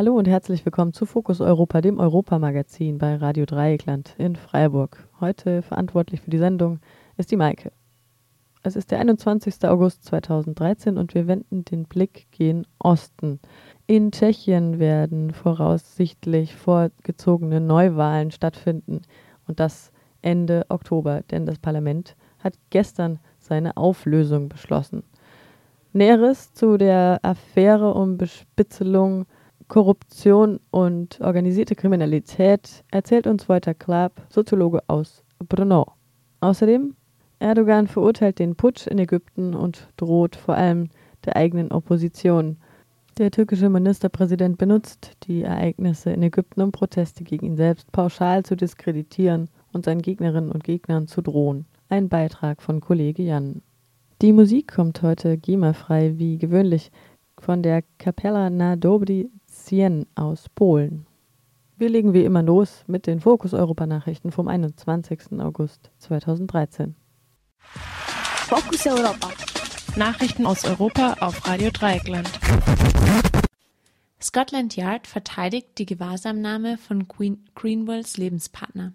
Hallo und herzlich willkommen zu Fokus Europa, dem Europamagazin bei Radio Dreieckland in Freiburg. Heute verantwortlich für die Sendung ist die Maike. Es ist der 21. August 2013 und wir wenden den Blick gen Osten. In Tschechien werden voraussichtlich vorgezogene Neuwahlen stattfinden und das Ende Oktober, denn das Parlament hat gestern seine Auflösung beschlossen. Näheres zu der Affäre um Bespitzelung Korruption und organisierte Kriminalität erzählt uns Walter Klaab, Soziologe aus Brno. Außerdem, Erdogan verurteilt den Putsch in Ägypten und droht vor allem der eigenen Opposition. Der türkische Ministerpräsident benutzt die Ereignisse in Ägypten, um Proteste gegen ihn selbst pauschal zu diskreditieren und seinen Gegnerinnen und Gegnern zu drohen. Ein Beitrag von Kollege Jan. Die Musik kommt heute GEMA-frei wie gewöhnlich von der Kapella na Dobry Sien aus Polen. Wir legen wie immer los mit den Fokus Europa Nachrichten vom 21. August 2013. Focus Europa. Nachrichten aus Europa auf Radio Dreieckland. Scotland Yard verteidigt die Gewahrsamnahme von Queen Greenwells Lebenspartner.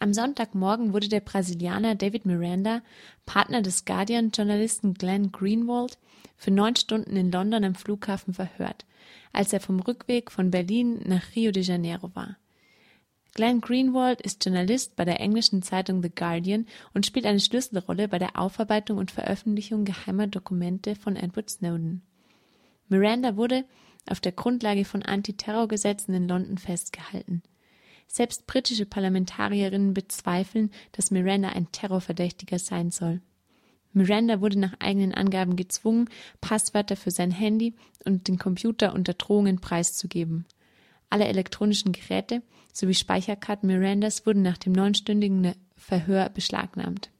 Am Sonntagmorgen wurde der Brasilianer David Miranda, Partner des Guardian-Journalisten Glenn Greenwald, für neun Stunden in London am Flughafen verhört, als er vom Rückweg von Berlin nach Rio de Janeiro war. Glenn Greenwald ist Journalist bei der englischen Zeitung The Guardian und spielt eine Schlüsselrolle bei der Aufarbeitung und Veröffentlichung geheimer Dokumente von Edward Snowden. Miranda wurde auf der Grundlage von Antiterrorgesetzen in London festgehalten. Selbst britische Parlamentarierinnen bezweifeln, dass Miranda ein Terrorverdächtiger sein soll. Miranda wurde nach eigenen Angaben gezwungen, Passwörter für sein Handy und den Computer unter Drohungen preiszugeben. Alle elektronischen Geräte sowie Speicherkarten Mirandas wurden nach dem neunstündigen Verhör beschlagnahmt.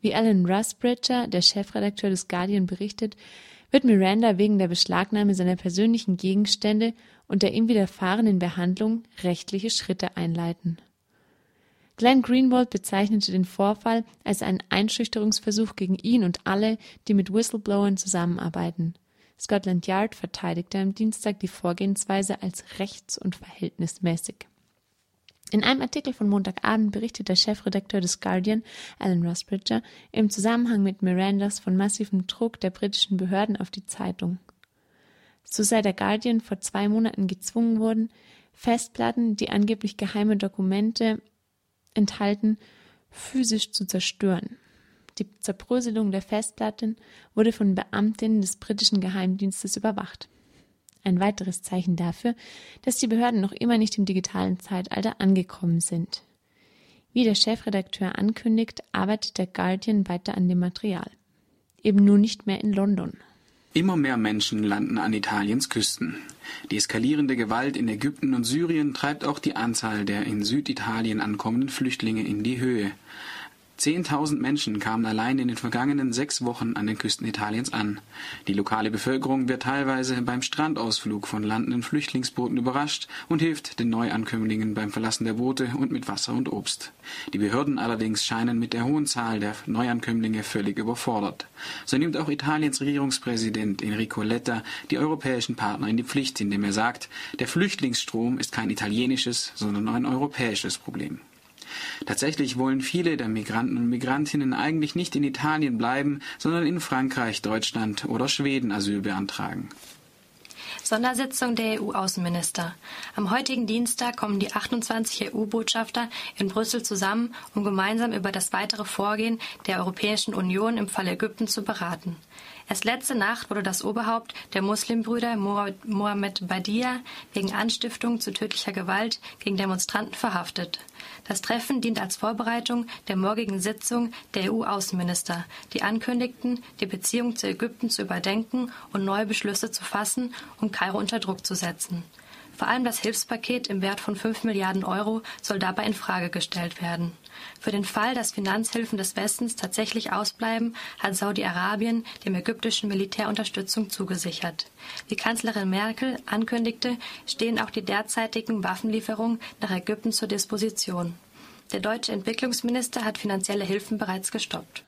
Wie Alan Rusbridger, der Chefredakteur des Guardian, berichtet, wird Miranda wegen der Beschlagnahme seiner persönlichen Gegenstände und der ihm widerfahrenen Behandlung rechtliche Schritte einleiten. Glenn Greenwald bezeichnete den Vorfall als einen Einschüchterungsversuch gegen ihn und alle, die mit Whistleblowern zusammenarbeiten. Scotland Yard verteidigte am Dienstag die Vorgehensweise als rechts- und verhältnismäßig. In einem Artikel von Montagabend berichtet der Chefredakteur des Guardian, Alan Rusbridger, im Zusammenhang mit Mirandas von massivem Druck der britischen Behörden auf die Zeitung. So sei der Guardian vor zwei Monaten gezwungen worden, Festplatten, die angeblich geheime Dokumente enthalten, physisch zu zerstören. Die Zerbröselung der Festplatten wurde von Beamtinnen des britischen Geheimdienstes überwacht. Ein weiteres Zeichen dafür, dass die Behörden noch immer nicht im digitalen Zeitalter angekommen sind. Wie der Chefredakteur ankündigt, arbeitet der Guardian weiter an dem Material. Eben nur nicht mehr in London. Immer mehr Menschen landen an Italiens Küsten. Die eskalierende Gewalt in Ägypten und Syrien treibt auch die Anzahl der in Süditalien ankommenden Flüchtlinge in die Höhe. Zehntausend Menschen kamen allein in den vergangenen sechs Wochen an den Küsten Italiens an. Die lokale Bevölkerung wird teilweise beim Strandausflug von landenden Flüchtlingsbooten überrascht und hilft den Neuankömmlingen beim Verlassen der Boote und mit Wasser und Obst. Die Behörden allerdings scheinen mit der hohen Zahl der Neuankömmlinge völlig überfordert. So nimmt auch Italiens Regierungspräsident Enrico Letta die europäischen Partner in die Pflicht, indem er sagt, der Flüchtlingsstrom ist kein italienisches, sondern ein europäisches Problem. Tatsächlich wollen viele der Migranten und Migrantinnen eigentlich nicht in Italien bleiben, sondern in Frankreich, Deutschland oder Schweden Asyl beantragen. Sondersitzung der EU-Außenminister. Am heutigen Dienstag kommen die 28 EU-Botschafter in Brüssel zusammen, um gemeinsam über das weitere Vorgehen der Europäischen Union im Fall Ägypten zu beraten. Erst letzte Nacht wurde das Oberhaupt der Muslimbrüder Mohammed Badia wegen Anstiftung zu tödlicher Gewalt gegen Demonstranten verhaftet. Das Treffen dient als Vorbereitung der morgigen Sitzung der EU-Außenminister, die ankündigten, die Beziehung zu Ägypten zu überdenken und neue Beschlüsse zu fassen, um Kairo unter Druck zu setzen. Vor allem das Hilfspaket im Wert von 5 Milliarden Euro soll dabei in Frage gestellt werden. Für den Fall, dass Finanzhilfen des Westens tatsächlich ausbleiben, hat Saudi-Arabien dem ägyptischen Militär Unterstützung zugesichert. Wie Kanzlerin Merkel ankündigte, stehen auch die derzeitigen Waffenlieferungen nach Ägypten zur Disposition. Der deutsche Entwicklungsminister hat finanzielle Hilfen bereits gestoppt.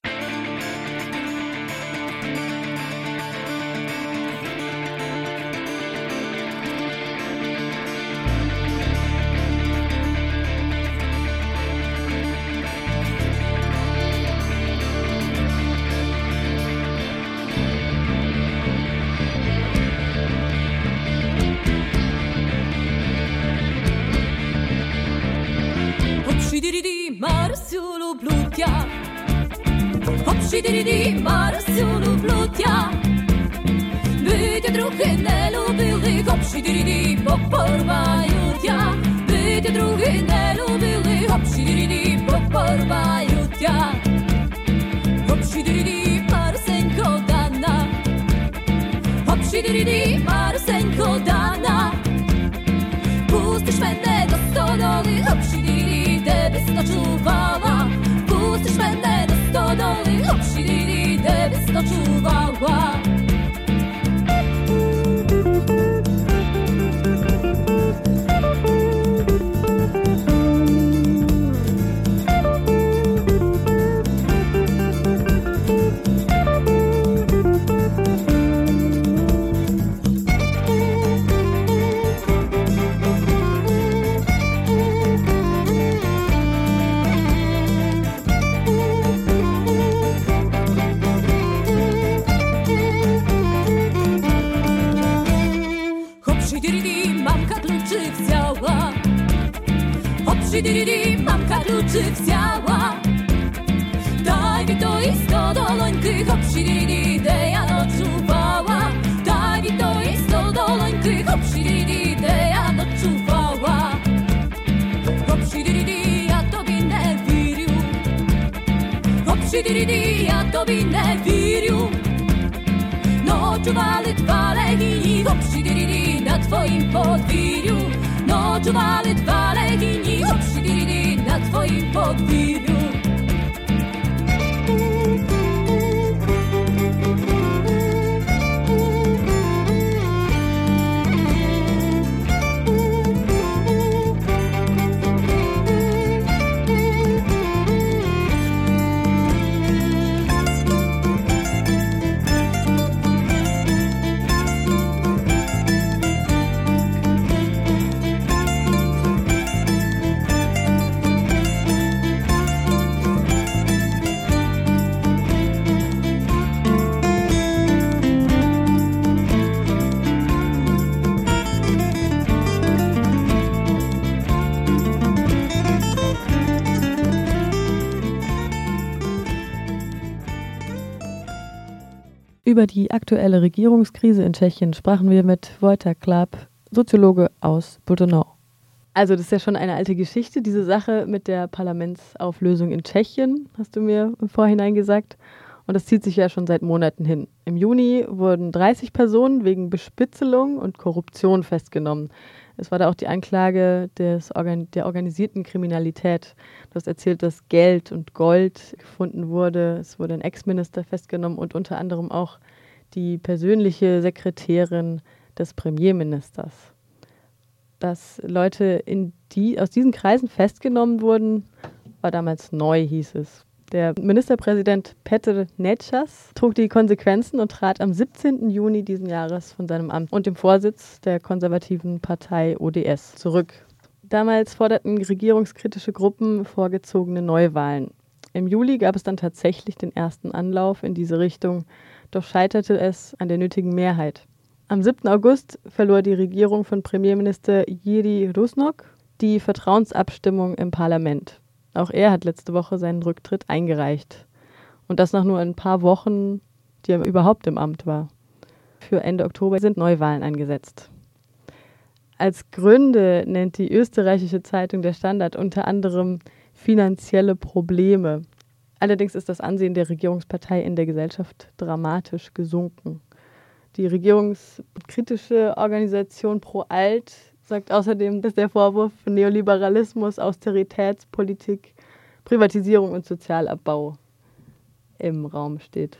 Підріді Марсюну плуття, бити други не любили, копші діріді попорвають я, бити други не любили, копші діріді попорвають я, копші діріді Марсенько дана, копші діріді Марсенько дана, пустиш мене до столи, копші діріді тебе скачувала. chwili debska czuwała oczuwali dwa legini, na twoim podwórku. Über die aktuelle Regierungskrise in Tschechien sprachen wir mit Wojtek Klab, Soziologe aus Budonau. Also das ist ja schon eine alte Geschichte, diese Sache mit der Parlamentsauflösung in Tschechien, hast du mir im Vorhinein gesagt. Und das zieht sich ja schon seit Monaten hin. Im Juni wurden 30 Personen wegen Bespitzelung und Korruption festgenommen. Es war da auch die Anklage des Organ der organisierten Kriminalität. Du hast erzählt, dass Geld und Gold gefunden wurde. Es wurde ein Ex-Minister festgenommen und unter anderem auch die persönliche Sekretärin des Premierministers. Dass Leute in die, aus diesen Kreisen festgenommen wurden, war damals neu, hieß es. Der Ministerpräsident Petr Netschas trug die Konsequenzen und trat am 17. Juni diesen Jahres von seinem Amt und dem Vorsitz der konservativen Partei ODS zurück. Damals forderten regierungskritische Gruppen vorgezogene Neuwahlen. Im Juli gab es dann tatsächlich den ersten Anlauf in diese Richtung, doch scheiterte es an der nötigen Mehrheit. Am 7. August verlor die Regierung von Premierminister Jiri Rusnok die Vertrauensabstimmung im Parlament. Auch er hat letzte Woche seinen Rücktritt eingereicht. Und das nach nur ein paar Wochen, die er überhaupt im Amt war. Für Ende Oktober sind Neuwahlen angesetzt. Als Gründe nennt die österreichische Zeitung Der Standard unter anderem finanzielle Probleme. Allerdings ist das Ansehen der Regierungspartei in der Gesellschaft dramatisch gesunken. Die regierungskritische Organisation Pro Alt sagt außerdem, dass der Vorwurf von Neoliberalismus, Austeritätspolitik, Privatisierung und Sozialabbau im Raum steht.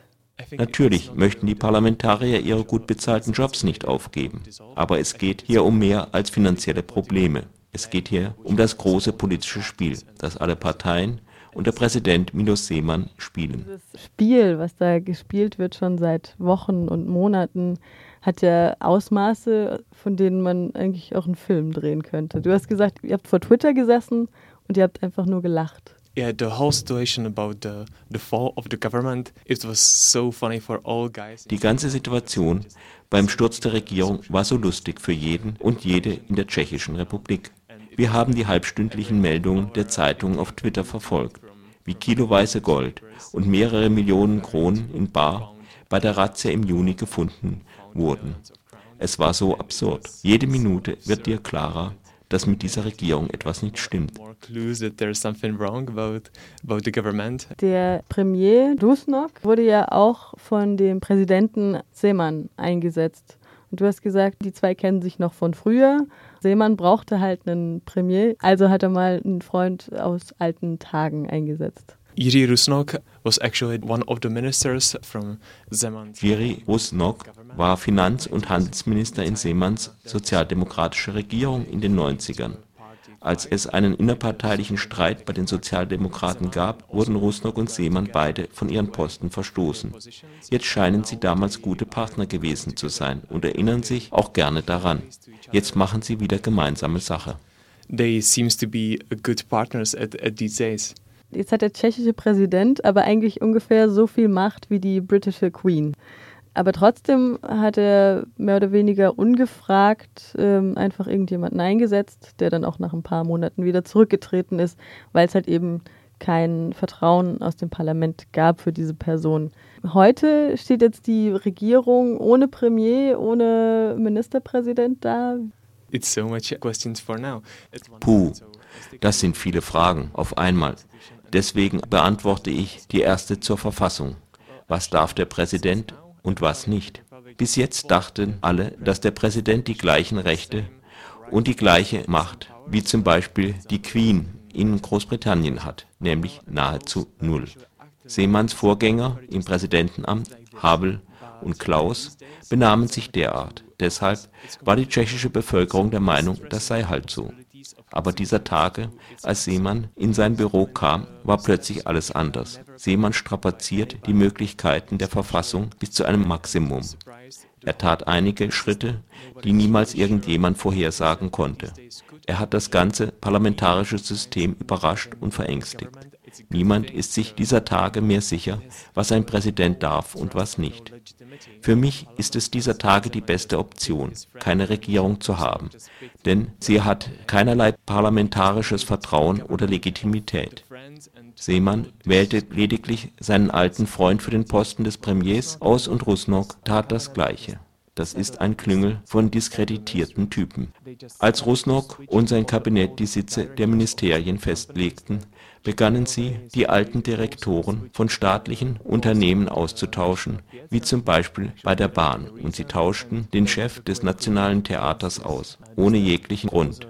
Natürlich möchten die Parlamentarier ihre gut bezahlten Jobs nicht aufgeben. Aber es geht hier um mehr als finanzielle Probleme. Es geht hier um das große politische Spiel, das alle Parteien und der Präsident Milos Seemann spielen. Das Spiel, was da gespielt wird schon seit Wochen und Monaten, hat ja Ausmaße, von denen man eigentlich auch einen Film drehen könnte. Du hast gesagt, ihr habt vor Twitter gesessen und ihr habt einfach nur gelacht. Yeah, the whole situation about the, the fall of the government, it was so funny for all guys. Die ganze Situation beim Sturz der Regierung war so lustig für jeden und jede in der Tschechischen Republik. Wir haben die halbstündlichen Meldungen der Zeitungen auf Twitter verfolgt, wie kiloweise Gold und mehrere Millionen Kronen in Bar bei der Razzia im Juni gefunden wurden. Es war so absurd. Jede Minute wird dir klarer, dass mit dieser Regierung etwas nicht stimmt. Der Premier Dusnok wurde ja auch von dem Präsidenten Seemann eingesetzt. Und du hast gesagt, die zwei kennen sich noch von früher. Seemann brauchte halt einen Premier, also hat er mal einen Freund aus alten Tagen eingesetzt. Jiří Rusnok was actually one of the ministers from Zeman's Jiří Rusnok war Finanz- und Handelsminister in Seemanns sozialdemokratischer Regierung in den 90ern. Als es einen innerparteilichen Streit bei den Sozialdemokraten gab, wurden Rusnok und Seemann beide von ihren Posten verstoßen. Jetzt scheinen sie damals gute Partner gewesen zu sein und erinnern sich auch gerne daran. Jetzt machen sie wieder gemeinsame Sache. They seems to be good partners at, at these days. Jetzt hat der tschechische Präsident aber eigentlich ungefähr so viel Macht wie die britische Queen. Aber trotzdem hat er mehr oder weniger ungefragt ähm, einfach irgendjemanden eingesetzt, der dann auch nach ein paar Monaten wieder zurückgetreten ist, weil es halt eben kein Vertrauen aus dem Parlament gab für diese Person. Heute steht jetzt die Regierung ohne Premier, ohne Ministerpräsident da. It's so much questions for now. Puh, das sind viele Fragen auf einmal. Deswegen beantworte ich die erste zur Verfassung. Was darf der Präsident und was nicht? Bis jetzt dachten alle, dass der Präsident die gleichen Rechte und die gleiche Macht wie zum Beispiel die Queen in Großbritannien hat, nämlich nahezu null. Seemanns Vorgänger im Präsidentenamt, Havel und Klaus, benahmen sich derart. Deshalb war die tschechische Bevölkerung der Meinung, das sei halt so. Aber dieser Tage, als Seemann in sein Büro kam, war plötzlich alles anders. Seemann strapaziert die Möglichkeiten der Verfassung bis zu einem Maximum. Er tat einige Schritte, die niemals irgendjemand vorhersagen konnte. Er hat das ganze parlamentarische System überrascht und verängstigt. Niemand ist sich dieser Tage mehr sicher, was ein Präsident darf und was nicht. Für mich ist es dieser Tage die beste Option, keine Regierung zu haben, denn sie hat keinerlei parlamentarisches Vertrauen oder Legitimität. Seemann wählte lediglich seinen alten Freund für den Posten des Premiers aus und Rusnok tat das Gleiche. Das ist ein Klüngel von diskreditierten Typen. Als Rusnok und sein Kabinett die Sitze der Ministerien festlegten, begannen sie, die alten Direktoren von staatlichen Unternehmen auszutauschen, wie zum Beispiel bei der Bahn, und sie tauschten den Chef des Nationalen Theaters aus, ohne jeglichen Grund.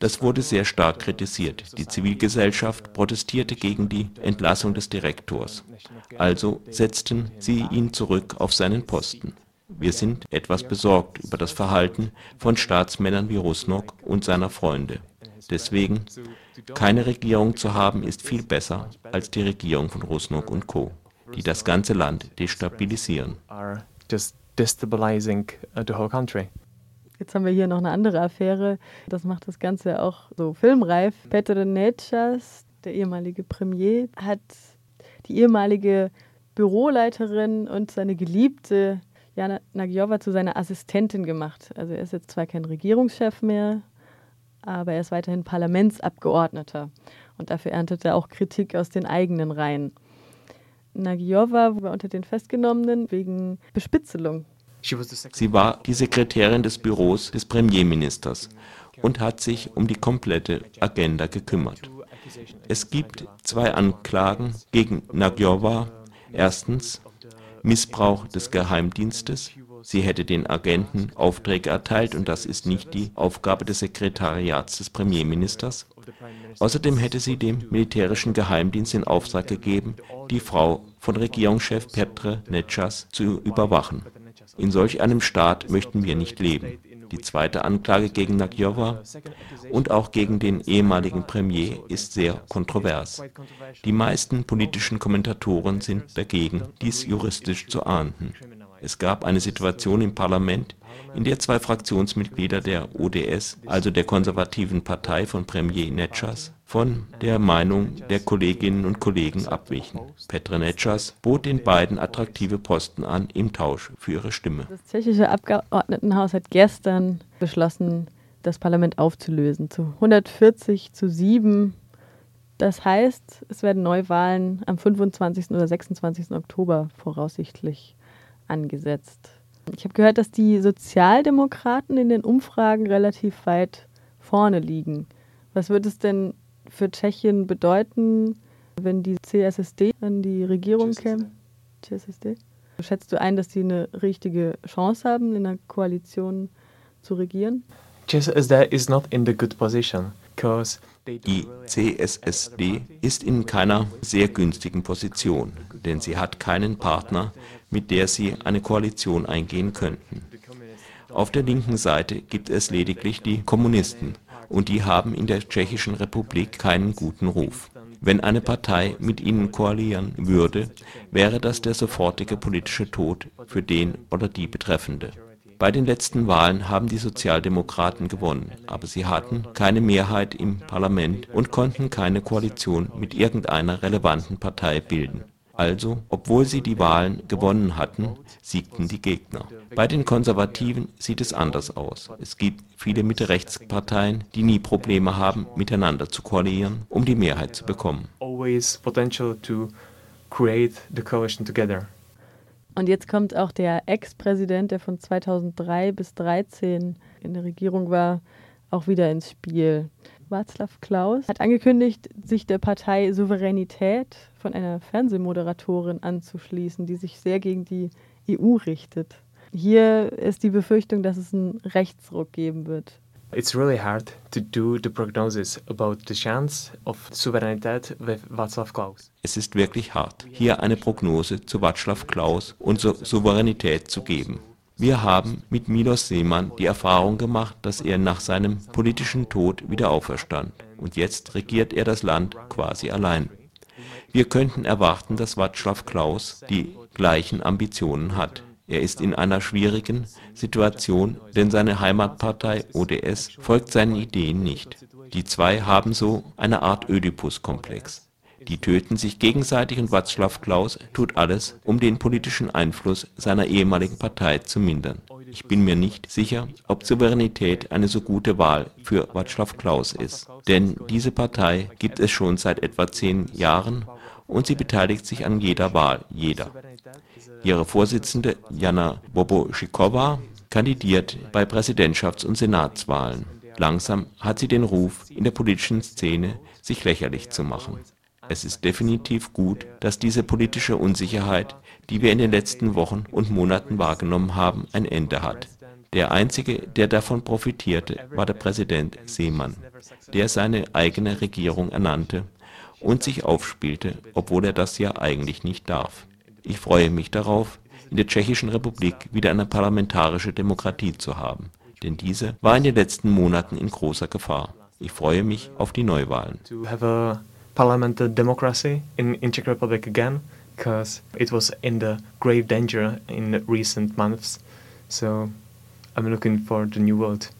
Das wurde sehr stark kritisiert. Die Zivilgesellschaft protestierte gegen die Entlassung des Direktors. Also setzten sie ihn zurück auf seinen Posten. Wir sind etwas besorgt über das Verhalten von Staatsmännern wie Rusnok und seiner Freunde. Deswegen, keine Regierung zu haben, ist viel besser als die Regierung von Rusnok und Co., die das ganze Land destabilisieren. Jetzt haben wir hier noch eine andere Affäre. Das macht das Ganze auch so filmreif. Petr Nečas, der ehemalige Premier, hat die ehemalige Büroleiterin und seine Geliebte Jana Nagyova zu seiner Assistentin gemacht. Also er ist jetzt zwar kein Regierungschef mehr, aber er ist weiterhin Parlamentsabgeordneter. Und dafür erntet er auch Kritik aus den eigenen Reihen. Nagyova war unter den Festgenommenen wegen Bespitzelung. Sie war die Sekretärin des Büros des Premierministers und hat sich um die komplette Agenda gekümmert. Es gibt zwei Anklagen gegen Nagyova. Erstens Missbrauch des Geheimdienstes Sie hätte den Agenten Aufträge erteilt und das ist nicht die Aufgabe des Sekretariats des Premierministers. Außerdem hätte sie dem militärischen Geheimdienst in Auftrag gegeben, die Frau von Regierungschef Petr Nečas zu überwachen. In solch einem Staat möchten wir nicht leben. Die zweite Anklage gegen Nagyowa und auch gegen den ehemaligen Premier ist sehr kontrovers. Die meisten politischen Kommentatoren sind dagegen, dies juristisch zu ahnden. Es gab eine Situation im Parlament, in der zwei Fraktionsmitglieder der ODS, also der konservativen Partei von Premier Nečas, von der Meinung der Kolleginnen und Kollegen abwichen. Petr Nečas bot den beiden attraktive Posten an im Tausch für ihre Stimme. Das tschechische Abgeordnetenhaus hat gestern beschlossen, das Parlament aufzulösen zu 140 zu 7. Das heißt, es werden Neuwahlen am 25. oder 26. Oktober voraussichtlich angesetzt. Ich habe gehört, dass die Sozialdemokraten in den Umfragen relativ weit vorne liegen. Was wird es denn für Tschechien bedeuten, wenn die CSSD an die Regierung käme? CSSD? Schätzt du ein, dass sie eine richtige Chance haben, in einer Koalition zu regieren? CSSD is not in the good position because die CSSD ist in keiner sehr günstigen Position, denn sie hat keinen Partner, mit der sie eine Koalition eingehen könnten. Auf der linken Seite gibt es lediglich die Kommunisten, und die haben in der Tschechischen Republik keinen guten Ruf. Wenn eine Partei mit ihnen koalieren würde, wäre das der sofortige politische Tod für den oder die Betreffende. Bei den letzten Wahlen haben die Sozialdemokraten gewonnen, aber sie hatten keine Mehrheit im Parlament und konnten keine Koalition mit irgendeiner relevanten Partei bilden. Also, obwohl sie die Wahlen gewonnen hatten, siegten die Gegner. Bei den Konservativen sieht es anders aus. Es gibt viele Mitte-Rechts-Parteien, die nie Probleme haben, miteinander zu koalieren, um die Mehrheit zu bekommen. always potential to create the coalition together. Und jetzt kommt auch der Ex-Präsident, der von 2003 bis 2013 in der Regierung war, auch wieder ins Spiel. Václav Klaus hat angekündigt, sich der Partei Souveränität von einer Fernsehmoderatorin anzuschließen, die sich sehr gegen die EU richtet. Hier ist die Befürchtung, dass es einen Rechtsruck geben wird. It's really hard to do the prognosis about the chance of Souveränität with Václav Klaus. Es ist wirklich hart, hier eine Prognose zu Václav Klaus und zur Souveränität zu geben. Wir haben mit Milos Seemann die Erfahrung gemacht, dass er nach seinem politischen Tod wieder auferstand. Und jetzt regiert er das Land quasi allein. Wir könnten erwarten, dass Václav Klaus die gleichen Ambitionen hat. Er ist in einer schwierigen Situation, denn seine Heimatpartei ODS folgt seinen Ideen nicht. Die zwei haben so eine Art Ödipus-Komplex. Die töten sich gegenseitig und Václav Klaus tut alles, um den politischen Einfluss seiner ehemaligen Partei zu mindern. Ich bin mir nicht sicher, ob Souveränität eine so gute Wahl für Václav Klaus ist. Denn diese Partei gibt es schon seit etwa zehn Jahren und sie beteiligt sich an jeder Wahl, jeder. Ihre Vorsitzende Jana Boboschikowa kandidiert bei Präsidentschafts- und Senatswahlen. Langsam hat sie den Ruf, in der politischen Szene sich lächerlich zu machen. Es ist definitiv gut, dass diese politische Unsicherheit, die wir in den letzten Wochen und Monaten wahrgenommen haben, ein Ende hat. Der einzige, der davon profitierte, war der Präsident Seemann, der seine eigene Regierung ernannte und sich aufspielte, obwohl er das ja eigentlich nicht darf. Ich freue mich darauf, in der Tschechischen Republik wieder eine parlamentarische Demokratie zu haben, denn diese war in den letzten Monaten in großer Gefahr. Ich freue mich auf die Neuwahlen. Parliamentary democracy in, in Czech Republic again, because it was in the grave danger in recent months. So I'm looking for the new world.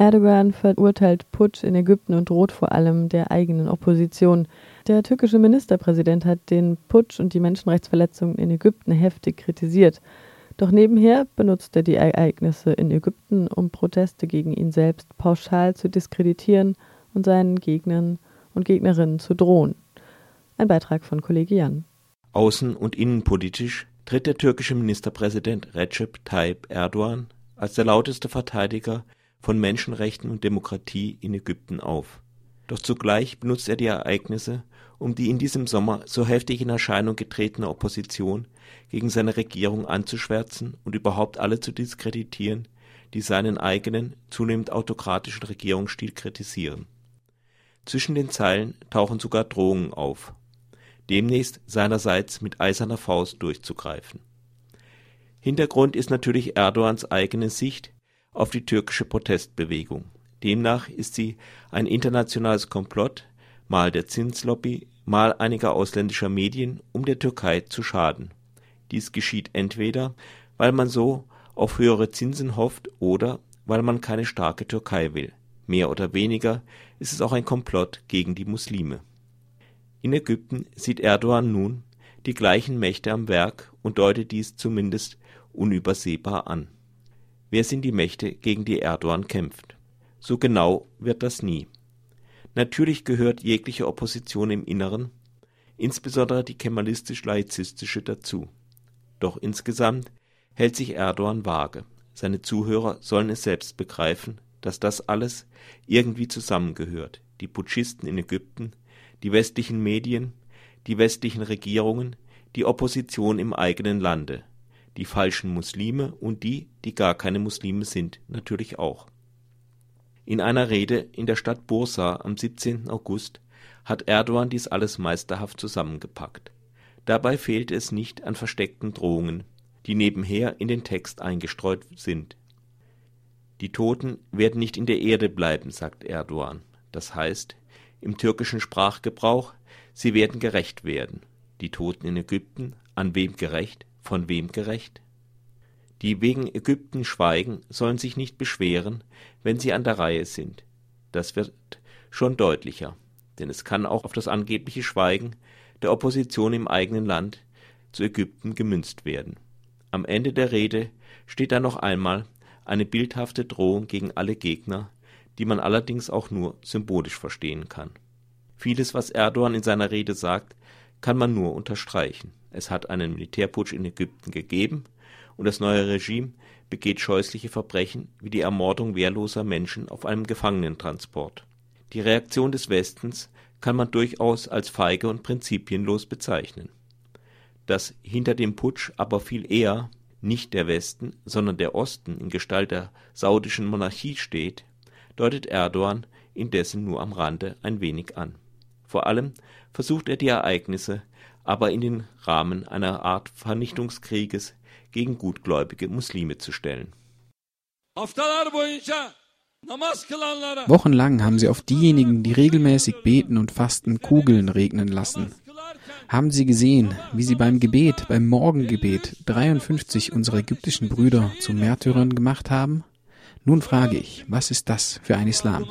Erdogan verurteilt Putsch in Ägypten und droht vor allem der eigenen Opposition. Der türkische Ministerpräsident hat den Putsch und die Menschenrechtsverletzungen in Ägypten heftig kritisiert. Doch nebenher benutzt er die Ereignisse in Ägypten, um Proteste gegen ihn selbst pauschal zu diskreditieren und seinen Gegnern und Gegnerinnen zu drohen. Ein Beitrag von Kollege Jan. Außen- und innenpolitisch tritt der türkische Ministerpräsident Recep Tayyip Erdogan als der lauteste Verteidiger von Menschenrechten und Demokratie in Ägypten auf. Doch zugleich benutzt er die Ereignisse, um die in diesem Sommer so heftig in Erscheinung getretene Opposition gegen seine Regierung anzuschwärzen und überhaupt alle zu diskreditieren, die seinen eigenen, zunehmend autokratischen Regierungsstil kritisieren. Zwischen den Zeilen tauchen sogar Drohungen auf, demnächst seinerseits mit eiserner Faust durchzugreifen. Hintergrund ist natürlich Erdogans eigene Sicht auf die türkische Protestbewegung. Demnach ist sie ein internationales Komplott, mal der Zinslobby, mal einiger ausländischer Medien, um der Türkei zu schaden. Dies geschieht entweder, weil man so auf höhere Zinsen hofft oder weil man keine starke Türkei will. Mehr oder weniger ist es auch ein Komplott gegen die Muslime. In Ägypten sieht Erdogan nun die gleichen Mächte am Werk und deutet dies zumindest unübersehbar an. Wer sind die Mächte, gegen die Erdogan kämpft? So genau wird das nie. Natürlich gehört jegliche Opposition im Inneren, insbesondere die kemalistisch-laizistische dazu. Doch insgesamt hält sich Erdogan vage. Seine Zuhörer sollen es selbst begreifen, dass das alles irgendwie zusammengehört. Die Putschisten in Ägypten, die westlichen Medien, die westlichen Regierungen, die Opposition im eigenen Lande, die falschen Muslime und die, die gar keine Muslime sind, natürlich auch. In einer Rede in der Stadt Bursa am 17. August hat Erdogan dies alles meisterhaft zusammengepackt. Dabei fehlt es nicht an versteckten Drohungen, die nebenher in den Text eingestreut sind. Die Toten werden nicht in der Erde bleiben, sagt Erdogan. Das heißt, im türkischen Sprachgebrauch, sie werden gerecht werden. Die Toten in Ägypten, an wem gerecht? Von wem gerecht? Die wegen Ägypten schweigen, sollen sich nicht beschweren, wenn sie an der Reihe sind. Das wird schon deutlicher, denn es kann auch auf das angebliche Schweigen der Opposition im eigenen Land zu Ägypten gemünzt werden. Am Ende der Rede steht dann noch einmal eine bildhafte Drohung gegen alle Gegner, die man allerdings auch nur symbolisch verstehen kann. Vieles, was Erdogan in seiner Rede sagt, kann man nur unterstreichen. Es hat einen Militärputsch in Ägypten gegeben und das neue Regime begeht scheußliche Verbrechen wie die Ermordung wehrloser Menschen auf einem Gefangenentransport. Die Reaktion des Westens kann man durchaus als feige und prinzipienlos bezeichnen. Dass hinter dem Putsch aber viel eher nicht der Westen, sondern der Osten in Gestalt der saudischen Monarchie steht, deutet Erdogan indessen nur am Rande ein wenig an. Vor allem versucht er die Ereignisse aber in den Rahmen einer Art Vernichtungskrieges gegen gutgläubige Muslime zu stellen. Wochenlang haben sie auf diejenigen, die regelmäßig beten und fasten, Kugeln regnen lassen. Haben Sie gesehen, wie sie beim Gebet, beim Morgengebet 53 unserer ägyptischen Brüder zu Märtyrern gemacht haben? Nun frage ich, was ist das für ein Islam?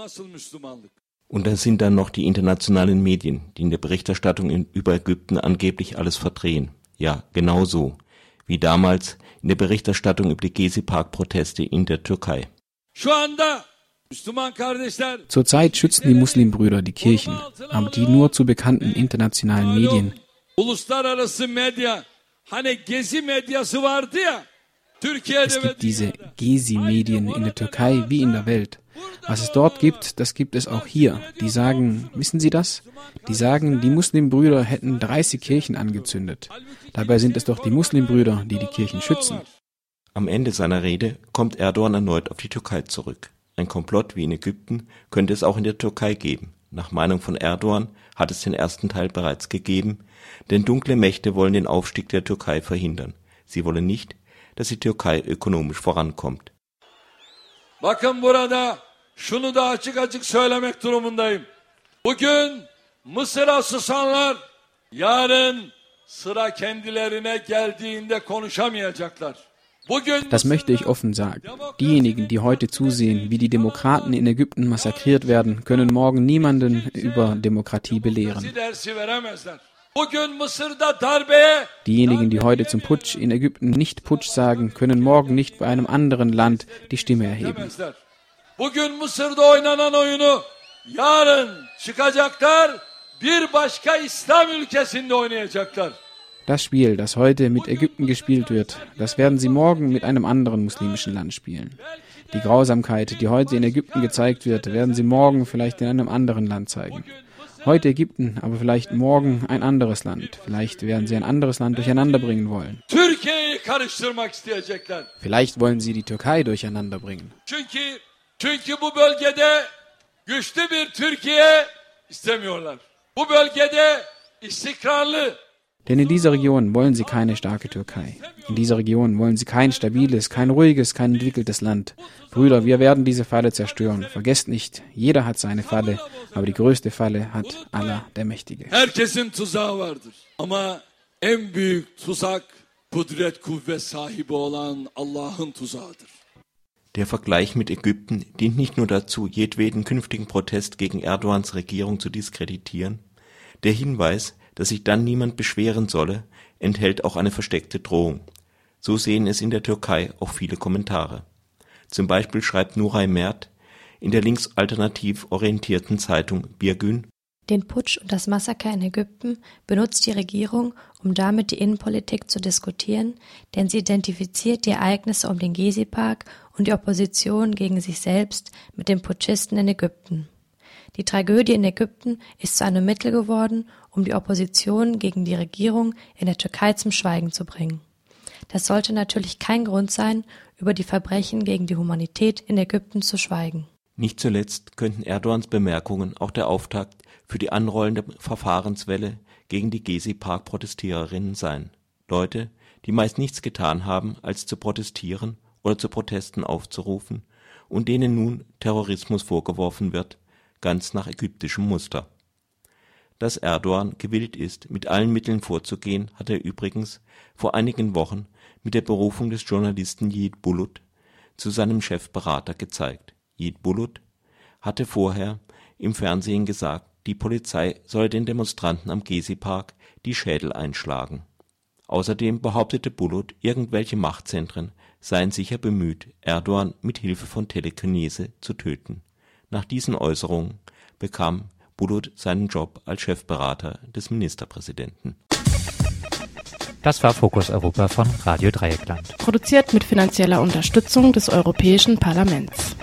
Und da sind dann noch die internationalen Medien, die in der Berichterstattung über Ägypten angeblich alles verdrehen. Ja, genau so. Wie damals in der Berichterstattung über die Gezi-Park-Proteste in der Türkei. Zurzeit schützen die Muslimbrüder die Kirchen, aber die nur zu bekannten internationalen Medien. Es gibt diese Gezi-Medien in der Türkei wie in der Welt. Was es dort gibt, das gibt es auch hier. Die sagen, wissen Sie das? Die sagen, die Muslimbrüder hätten 30 Kirchen angezündet. Dabei sind es doch die Muslimbrüder, die die Kirchen schützen. Am Ende seiner Rede kommt Erdogan erneut auf die Türkei zurück. Ein Komplott wie in Ägypten könnte es auch in der Türkei geben. Nach Meinung von Erdogan hat es den ersten Teil bereits gegeben, denn dunkle Mächte wollen den Aufstieg der Türkei verhindern. Sie wollen nicht, dass die Türkei ökonomisch vorankommt. Bakın burada şunu da açık açık söylemek durumundayım. Bugün Mısır'a susanlar yarın sıra kendilerine geldiğinde konuşamayacaklar. Das möchte ich offen sagen. Diejenigen, die heute zusehen, wie die Demokraten in Ägypten massakriert werden, können morgen niemanden über Demokratie belehren. Diejenigen, die heute zum Putsch in Ägypten nicht Putsch sagen, können morgen nicht bei einem anderen Land die Stimme erheben. Bugün Mısır'da oynanan oyunu yarın çıkacaklar bir başka İslam ülkesinde oynayacaklar. Das Spiel, das heute mit Ägypten gespielt wird, das werden sie morgen mit einem anderen muslimischen Land spielen. Die Grausamkeit, die heute in Ägypten gezeigt wird, werden sie morgen vielleicht in einem anderen Land zeigen. Heute Ägypten, aber vielleicht morgen ein anderes Land. Vielleicht werden sie ein anderes Land durcheinander bringen wollen. Vielleicht wollen sie die Türkei durcheinander bringen. Çünkü, çünkü bu bölgede güçlü bir Türkiye istemiyorlar. Bu bölgede istikrarlı, Denn in dieser Region wollen sie keine starke Türkei. In dieser Region wollen sie kein stabiles, kein ruhiges, kein entwickeltes Land. Brüder, wir werden diese Falle zerstören. Vergesst nicht, jeder hat seine Falle, aber die größte Falle hat Allah der Mächtige. herkesin tuzağı vardır. Ama en büyük tuzak kudret kuvvet sahibi olan Allah'ın tuzağıdır. Der Vergleich mit Ägypten dient nicht nur dazu, jedweden künftigen Protest gegen Erdogans Regierung zu diskreditieren. Der Hinweis, dass sich dann niemand beschweren solle, enthält auch eine versteckte Drohung. So sehen es in der Türkei auch viele Kommentare. Zum Beispiel schreibt Nuray Mert in der linksalternativ orientierten Zeitung Birgün Den Putsch und das Massaker in Ägypten benutzt die Regierung, um damit die Innenpolitik zu diskutieren, denn sie identifiziert die Ereignisse um den Gezi-Park und die Opposition gegen sich selbst mit den Putschisten in Ägypten. Die Tragödie in Ägypten ist zu einem Mittel geworden, um die Opposition gegen die Regierung in der Türkei zum Schweigen zu bringen. Das sollte natürlich kein Grund sein, über die Verbrechen gegen die Humanität in Ägypten zu schweigen. Nicht zuletzt könnten Erdogans Bemerkungen auch der Auftakt für die anrollende Verfahrenswelle gegen die Gezi-Park-Protestiererinnen sein. Leute, die meist nichts getan haben, als zu protestieren oder zu Protesten aufzurufen und denen nun Terrorismus vorgeworfen wird, ganz nach ägyptischem Muster. Dass Erdogan gewillt ist, mit allen Mitteln vorzugehen, hat er übrigens vor einigen Wochen mit der Berufung des Journalisten Yiğit Bulut zu seinem Chefberater gezeigt. Yiğit Bulut hatte vorher im Fernsehen gesagt, die Polizei solle den Demonstranten am Gezi-Park die Schädel einschlagen. Außerdem behauptete Bulut, irgendwelche Machtzentren seien sicher bemüht, Erdogan mit Hilfe von Telekinese zu töten. Nach diesen Äußerungen bekam Bulut seinen Job als Chefberater des Ministerpräsidenten. Das war Fokus Europa von Radio Dreieckland. Produziert mit finanzieller Unterstützung des Europäischen Parlaments.